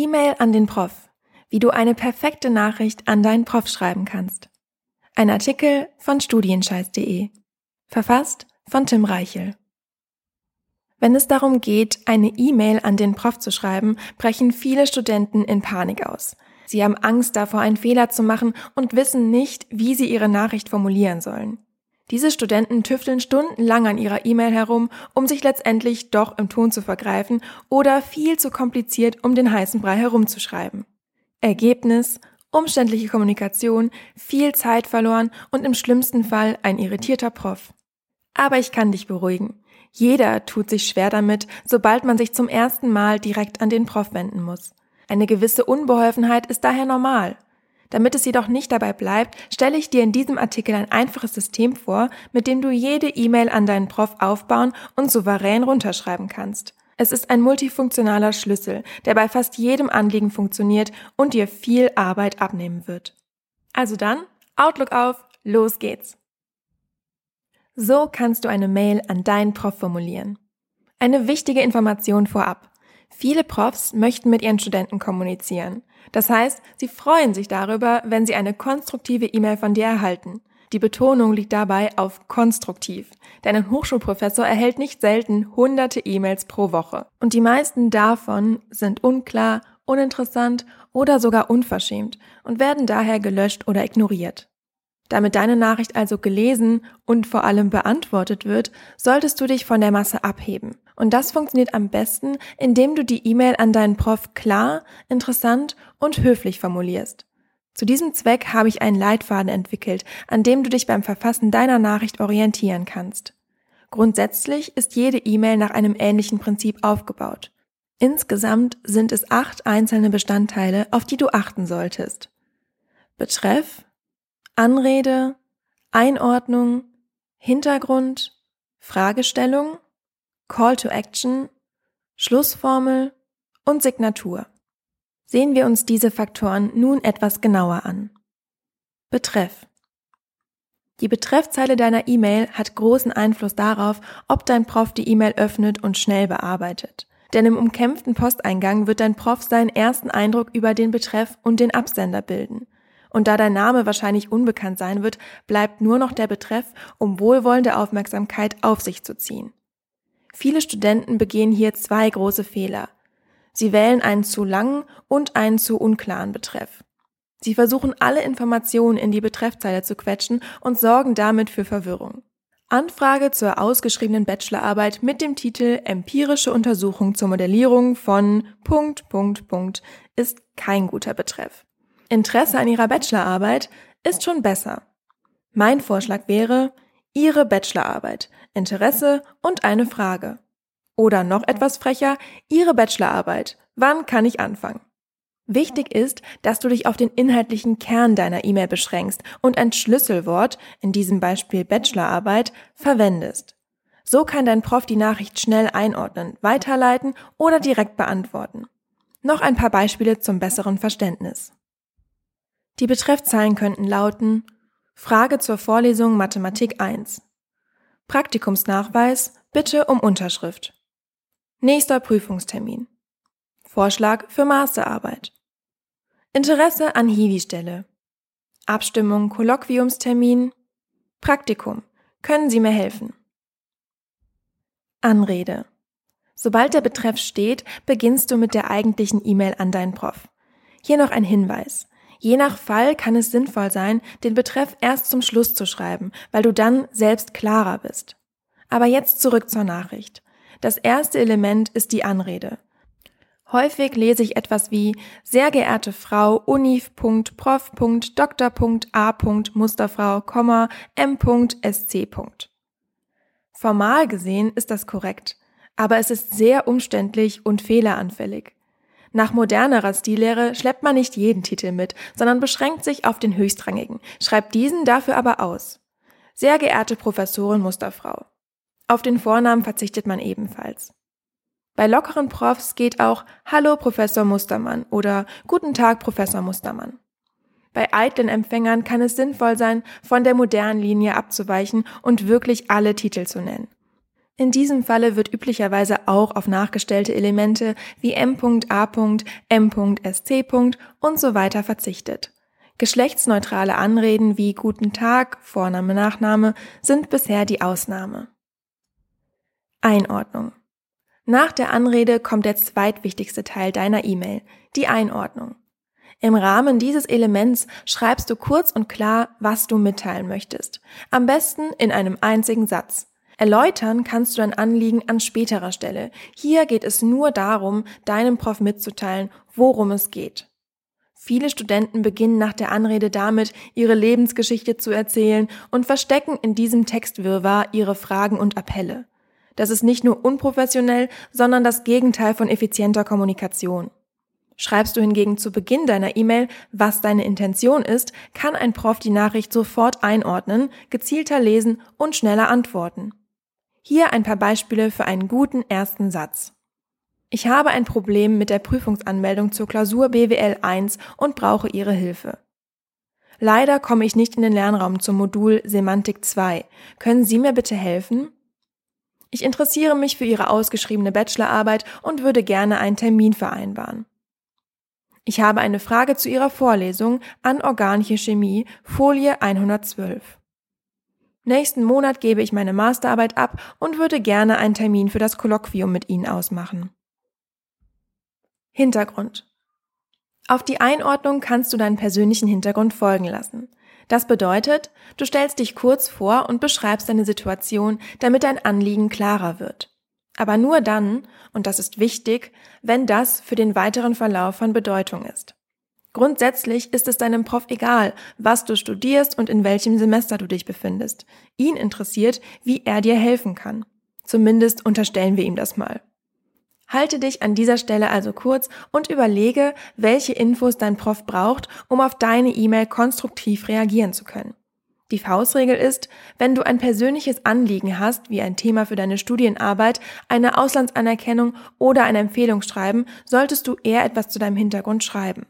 E-Mail an den Prof. Wie du eine perfekte Nachricht an deinen Prof schreiben kannst. Ein Artikel von studienscheiß.de. Verfasst von Tim Reichel. Wenn es darum geht, eine E-Mail an den Prof zu schreiben, brechen viele Studenten in Panik aus. Sie haben Angst davor, einen Fehler zu machen und wissen nicht, wie sie ihre Nachricht formulieren sollen. Diese Studenten tüfteln stundenlang an ihrer E-Mail herum, um sich letztendlich doch im Ton zu vergreifen oder viel zu kompliziert um den heißen Brei herumzuschreiben. Ergebnis umständliche Kommunikation, viel Zeit verloren und im schlimmsten Fall ein irritierter Prof. Aber ich kann dich beruhigen. Jeder tut sich schwer damit, sobald man sich zum ersten Mal direkt an den Prof wenden muss. Eine gewisse Unbeholfenheit ist daher normal. Damit es jedoch nicht dabei bleibt, stelle ich dir in diesem Artikel ein einfaches System vor, mit dem du jede E-Mail an deinen Prof aufbauen und souverän runterschreiben kannst. Es ist ein multifunktionaler Schlüssel, der bei fast jedem Anliegen funktioniert und dir viel Arbeit abnehmen wird. Also dann, Outlook auf, los geht's! So kannst du eine Mail an deinen Prof formulieren. Eine wichtige Information vorab. Viele Profs möchten mit ihren Studenten kommunizieren. Das heißt, sie freuen sich darüber, wenn sie eine konstruktive E-Mail von dir erhalten. Die Betonung liegt dabei auf konstruktiv, denn ein Hochschulprofessor erhält nicht selten hunderte E-Mails pro Woche. Und die meisten davon sind unklar, uninteressant oder sogar unverschämt und werden daher gelöscht oder ignoriert. Damit deine Nachricht also gelesen und vor allem beantwortet wird, solltest du dich von der Masse abheben und das funktioniert am besten, indem du die E-Mail an deinen Prof klar, interessant und höflich formulierst. Zu diesem Zweck habe ich einen Leitfaden entwickelt, an dem du dich beim Verfassen deiner Nachricht orientieren kannst. Grundsätzlich ist jede E-Mail nach einem ähnlichen Prinzip aufgebaut. Insgesamt sind es acht einzelne Bestandteile, auf die du achten solltest. Betreff, Anrede, Einordnung, Hintergrund, Fragestellung, Call to Action, Schlussformel und Signatur. Sehen wir uns diese Faktoren nun etwas genauer an. Betreff. Die Betreffzeile deiner E-Mail hat großen Einfluss darauf, ob dein Prof die E-Mail öffnet und schnell bearbeitet. Denn im umkämpften Posteingang wird dein Prof seinen ersten Eindruck über den Betreff und den Absender bilden. Und da dein Name wahrscheinlich unbekannt sein wird, bleibt nur noch der Betreff, um wohlwollende Aufmerksamkeit auf sich zu ziehen. Viele Studenten begehen hier zwei große Fehler. Sie wählen einen zu langen und einen zu unklaren Betreff. Sie versuchen alle Informationen in die Betreffzeile zu quetschen und sorgen damit für Verwirrung. Anfrage zur ausgeschriebenen Bachelorarbeit mit dem Titel Empirische Untersuchung zur Modellierung von Punkt, Punkt, Punkt ist kein guter Betreff. Interesse an Ihrer Bachelorarbeit ist schon besser. Mein Vorschlag wäre, Ihre Bachelorarbeit, Interesse und eine Frage. Oder noch etwas frecher, Ihre Bachelorarbeit. Wann kann ich anfangen? Wichtig ist, dass du dich auf den inhaltlichen Kern deiner E-Mail beschränkst und ein Schlüsselwort, in diesem Beispiel Bachelorarbeit, verwendest. So kann dein Prof die Nachricht schnell einordnen, weiterleiten oder direkt beantworten. Noch ein paar Beispiele zum besseren Verständnis. Die Betreffzeilen könnten lauten Frage zur Vorlesung Mathematik 1. Praktikumsnachweis, bitte um Unterschrift. Nächster Prüfungstermin. Vorschlag für Masterarbeit. Interesse an Hiwi-Stelle. Abstimmung Kolloquiumstermin. Praktikum. Können Sie mir helfen? Anrede. Sobald der Betreff steht, beginnst du mit der eigentlichen E-Mail an deinen Prof. Hier noch ein Hinweis. Je nach Fall kann es sinnvoll sein, den Betreff erst zum Schluss zu schreiben, weil du dann selbst klarer bist. Aber jetzt zurück zur Nachricht. Das erste Element ist die Anrede. Häufig lese ich etwas wie sehr geehrte Frau. Musterfrau, M.sc. Formal gesehen ist das korrekt, aber es ist sehr umständlich und fehleranfällig. Nach modernerer Stillehre schleppt man nicht jeden Titel mit, sondern beschränkt sich auf den höchstrangigen, schreibt diesen dafür aber aus. Sehr geehrte Professorin Musterfrau. Auf den Vornamen verzichtet man ebenfalls. Bei lockeren Profs geht auch Hallo Professor Mustermann oder Guten Tag Professor Mustermann. Bei eitlen Empfängern kann es sinnvoll sein, von der modernen Linie abzuweichen und wirklich alle Titel zu nennen. In diesem Falle wird üblicherweise auch auf nachgestellte Elemente wie m.a., m.sc. und so weiter verzichtet. Geschlechtsneutrale Anreden wie Guten Tag, Vorname, Nachname sind bisher die Ausnahme. Einordnung. Nach der Anrede kommt der zweitwichtigste Teil deiner E-Mail, die Einordnung. Im Rahmen dieses Elements schreibst du kurz und klar, was du mitteilen möchtest. Am besten in einem einzigen Satz. Erläutern kannst du dein Anliegen an späterer Stelle. Hier geht es nur darum, deinem Prof mitzuteilen, worum es geht. Viele Studenten beginnen nach der Anrede damit, ihre Lebensgeschichte zu erzählen und verstecken in diesem Textwirrwarr ihre Fragen und Appelle. Das ist nicht nur unprofessionell, sondern das Gegenteil von effizienter Kommunikation. Schreibst du hingegen zu Beginn deiner E-Mail, was deine Intention ist, kann ein Prof die Nachricht sofort einordnen, gezielter lesen und schneller antworten. Hier ein paar Beispiele für einen guten ersten Satz. Ich habe ein Problem mit der Prüfungsanmeldung zur Klausur BWL 1 und brauche Ihre Hilfe. Leider komme ich nicht in den Lernraum zum Modul Semantik 2. Können Sie mir bitte helfen? Ich interessiere mich für Ihre ausgeschriebene Bachelorarbeit und würde gerne einen Termin vereinbaren. Ich habe eine Frage zu Ihrer Vorlesung an organische Chemie, Folie 112. Nächsten Monat gebe ich meine Masterarbeit ab und würde gerne einen Termin für das Kolloquium mit Ihnen ausmachen. Hintergrund. Auf die Einordnung kannst du deinen persönlichen Hintergrund folgen lassen. Das bedeutet, du stellst dich kurz vor und beschreibst deine Situation, damit dein Anliegen klarer wird. Aber nur dann, und das ist wichtig, wenn das für den weiteren Verlauf von Bedeutung ist. Grundsätzlich ist es deinem Prof egal, was du studierst und in welchem Semester du dich befindest. Ihn interessiert, wie er dir helfen kann. Zumindest unterstellen wir ihm das mal. Halte dich an dieser Stelle also kurz und überlege, welche Infos dein Prof braucht, um auf deine E-Mail konstruktiv reagieren zu können. Die Faustregel ist, wenn du ein persönliches Anliegen hast, wie ein Thema für deine Studienarbeit, eine Auslandsanerkennung oder ein Empfehlungsschreiben, solltest du eher etwas zu deinem Hintergrund schreiben.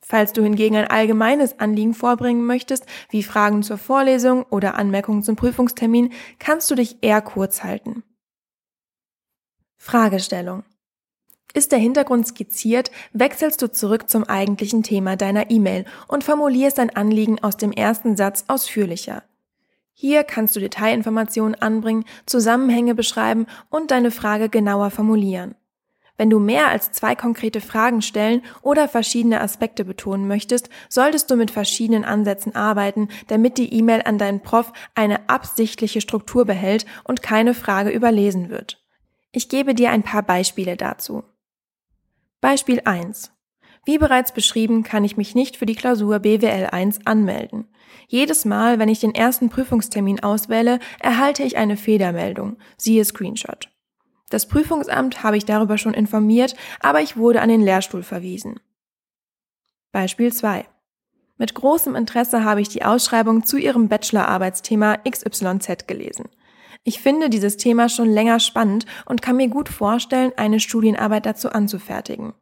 Falls du hingegen ein allgemeines Anliegen vorbringen möchtest, wie Fragen zur Vorlesung oder Anmerkungen zum Prüfungstermin, kannst du dich eher kurz halten. Fragestellung. Ist der Hintergrund skizziert, wechselst du zurück zum eigentlichen Thema deiner E-Mail und formulierst dein Anliegen aus dem ersten Satz ausführlicher. Hier kannst du Detailinformationen anbringen, Zusammenhänge beschreiben und deine Frage genauer formulieren. Wenn du mehr als zwei konkrete Fragen stellen oder verschiedene Aspekte betonen möchtest, solltest du mit verschiedenen Ansätzen arbeiten, damit die E-Mail an deinen Prof eine absichtliche Struktur behält und keine Frage überlesen wird. Ich gebe dir ein paar Beispiele dazu. Beispiel 1. Wie bereits beschrieben, kann ich mich nicht für die Klausur BWL 1 anmelden. Jedes Mal, wenn ich den ersten Prüfungstermin auswähle, erhalte ich eine Fehlermeldung, siehe Screenshot. Das Prüfungsamt habe ich darüber schon informiert, aber ich wurde an den Lehrstuhl verwiesen. Beispiel 2. Mit großem Interesse habe ich die Ausschreibung zu Ihrem Bachelorarbeitsthema XYZ gelesen. Ich finde dieses Thema schon länger spannend und kann mir gut vorstellen, eine Studienarbeit dazu anzufertigen.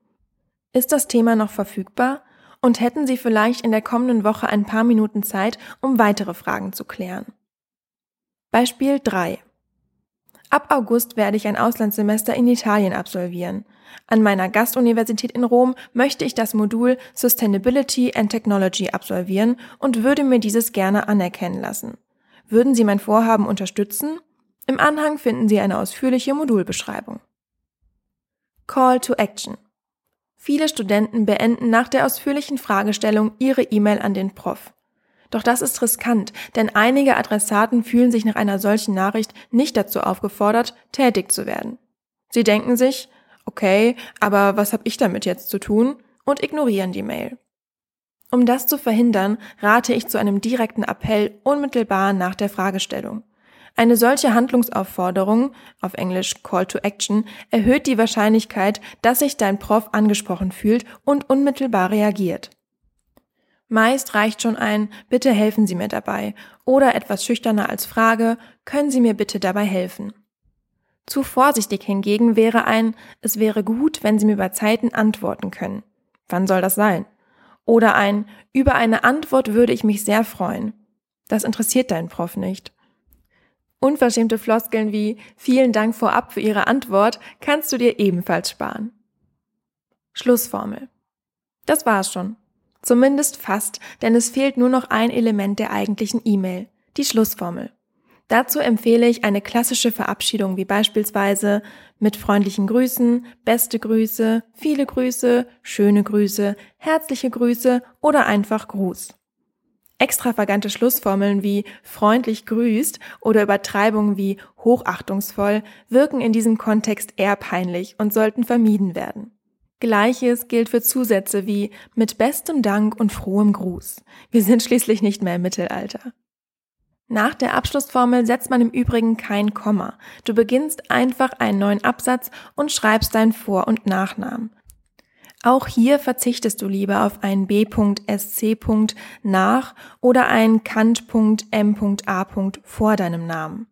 Ist das Thema noch verfügbar? Und hätten Sie vielleicht in der kommenden Woche ein paar Minuten Zeit, um weitere Fragen zu klären? Beispiel 3. Ab August werde ich ein Auslandssemester in Italien absolvieren. An meiner Gastuniversität in Rom möchte ich das Modul Sustainability and Technology absolvieren und würde mir dieses gerne anerkennen lassen. Würden Sie mein Vorhaben unterstützen? Im Anhang finden Sie eine ausführliche Modulbeschreibung. Call to Action. Viele Studenten beenden nach der ausführlichen Fragestellung ihre E-Mail an den Prof. Doch das ist riskant, denn einige Adressaten fühlen sich nach einer solchen Nachricht nicht dazu aufgefordert, tätig zu werden. Sie denken sich, okay, aber was habe ich damit jetzt zu tun? und ignorieren die Mail. Um das zu verhindern, rate ich zu einem direkten Appell unmittelbar nach der Fragestellung. Eine solche Handlungsaufforderung, auf Englisch Call to Action, erhöht die Wahrscheinlichkeit, dass sich dein Prof angesprochen fühlt und unmittelbar reagiert. Meist reicht schon ein Bitte helfen Sie mir dabei oder etwas schüchterner als Frage Können Sie mir bitte dabei helfen? Zu vorsichtig hingegen wäre ein Es wäre gut, wenn Sie mir bei Zeiten antworten können. Wann soll das sein? Oder ein Über eine Antwort würde ich mich sehr freuen. Das interessiert deinen Prof nicht. Unverschämte Floskeln wie vielen Dank vorab für Ihre Antwort kannst du dir ebenfalls sparen. Schlussformel. Das war's schon. Zumindest fast, denn es fehlt nur noch ein Element der eigentlichen E-Mail, die Schlussformel. Dazu empfehle ich eine klassische Verabschiedung wie beispielsweise mit freundlichen Grüßen, beste Grüße, viele Grüße, schöne Grüße, herzliche Grüße oder einfach Gruß. Extravagante Schlussformeln wie freundlich grüßt oder Übertreibungen wie hochachtungsvoll wirken in diesem Kontext eher peinlich und sollten vermieden werden. Gleiches gilt für Zusätze wie mit bestem Dank und frohem Gruß. Wir sind schließlich nicht mehr im Mittelalter. Nach der Abschlussformel setzt man im Übrigen kein Komma. Du beginnst einfach einen neuen Absatz und schreibst deinen Vor- und Nachnamen. Auch hier verzichtest du lieber auf einen B.SC. nach oder einen Kant.M.A. vor deinem Namen.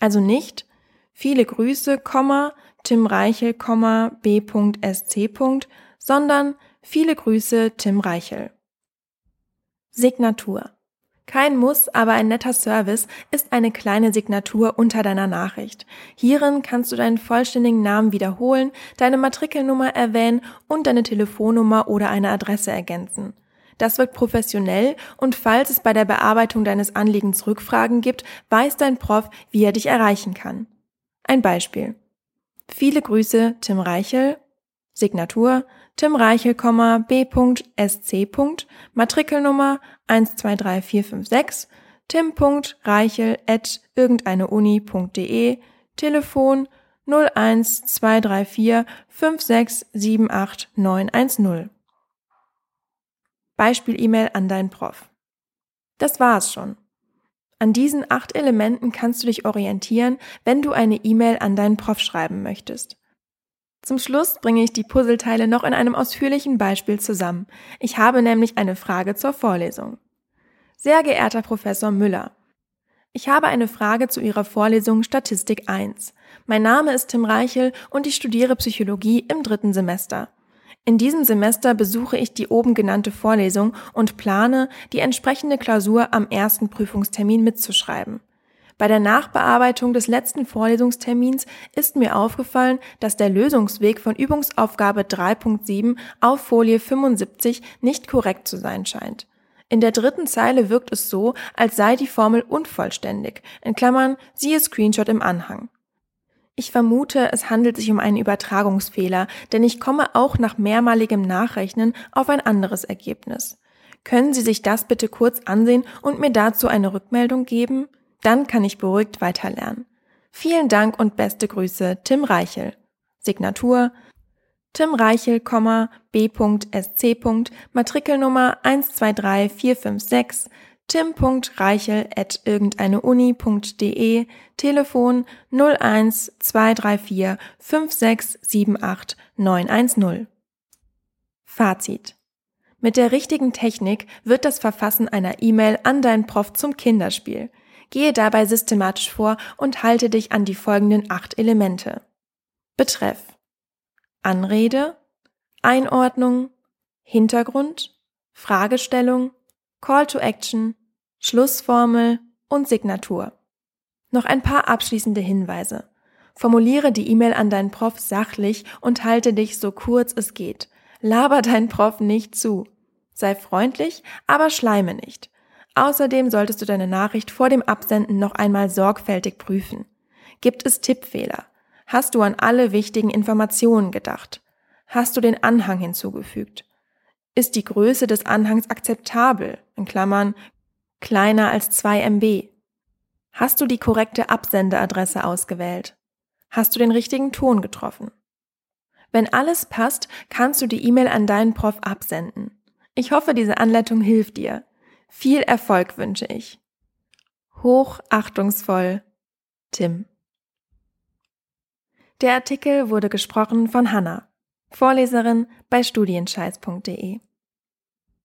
Also nicht viele Grüße, Tim Reichel, B.SC. sondern viele Grüße, Tim Reichel. Signatur. Kein Muss, aber ein netter Service ist eine kleine Signatur unter deiner Nachricht. Hierin kannst du deinen vollständigen Namen wiederholen, deine Matrikelnummer erwähnen und deine Telefonnummer oder eine Adresse ergänzen. Das wirkt professionell und falls es bei der Bearbeitung deines Anliegens Rückfragen gibt, weiß dein Prof, wie er dich erreichen kann. Ein Beispiel. Viele Grüße, Tim Reichel. Signatur Tim Reichel, B.SC. Matrikelnummer 123456 tim.reichel at irgendeineuni.de Telefon 01234 5678910 Beispiel-E-Mail an deinen Prof. Das war's schon. An diesen acht Elementen kannst du dich orientieren, wenn du eine E-Mail an deinen Prof schreiben möchtest. Zum Schluss bringe ich die Puzzleteile noch in einem ausführlichen Beispiel zusammen. Ich habe nämlich eine Frage zur Vorlesung. Sehr geehrter Professor Müller, ich habe eine Frage zu Ihrer Vorlesung Statistik 1. Mein Name ist Tim Reichel und ich studiere Psychologie im dritten Semester. In diesem Semester besuche ich die oben genannte Vorlesung und plane, die entsprechende Klausur am ersten Prüfungstermin mitzuschreiben. Bei der Nachbearbeitung des letzten Vorlesungstermins ist mir aufgefallen, dass der Lösungsweg von Übungsaufgabe 3.7 auf Folie 75 nicht korrekt zu sein scheint. In der dritten Zeile wirkt es so, als sei die Formel unvollständig. In Klammern, siehe Screenshot im Anhang. Ich vermute, es handelt sich um einen Übertragungsfehler, denn ich komme auch nach mehrmaligem Nachrechnen auf ein anderes Ergebnis. Können Sie sich das bitte kurz ansehen und mir dazu eine Rückmeldung geben? Dann kann ich beruhigt weiterlernen. Vielen Dank und beste Grüße, Tim Reichel. Signatur Tim Reichel, B.SC. Matrikelnummer 123456 tim.reichel at irgendeineuni.de, Telefon 01 234 5678 910. Fazit. Mit der richtigen Technik wird das Verfassen einer E-Mail an deinen Prof zum Kinderspiel. Gehe dabei systematisch vor und halte dich an die folgenden acht Elemente. Betreff. Anrede, Einordnung, Hintergrund, Fragestellung, Call to Action, Schlussformel und Signatur. Noch ein paar abschließende Hinweise. Formuliere die E-Mail an deinen Prof sachlich und halte dich so kurz es geht. Laber deinen Prof nicht zu. Sei freundlich, aber schleime nicht. Außerdem solltest du deine Nachricht vor dem Absenden noch einmal sorgfältig prüfen. Gibt es Tippfehler? Hast du an alle wichtigen Informationen gedacht? Hast du den Anhang hinzugefügt? Ist die Größe des Anhangs akzeptabel, in Klammern kleiner als 2 MB? Hast du die korrekte Absendeadresse ausgewählt? Hast du den richtigen Ton getroffen? Wenn alles passt, kannst du die E-Mail an deinen Prof absenden. Ich hoffe, diese Anleitung hilft dir. Viel Erfolg wünsche ich. Hochachtungsvoll, Tim. Der Artikel wurde gesprochen von Hanna, Vorleserin bei studienscheiß.de.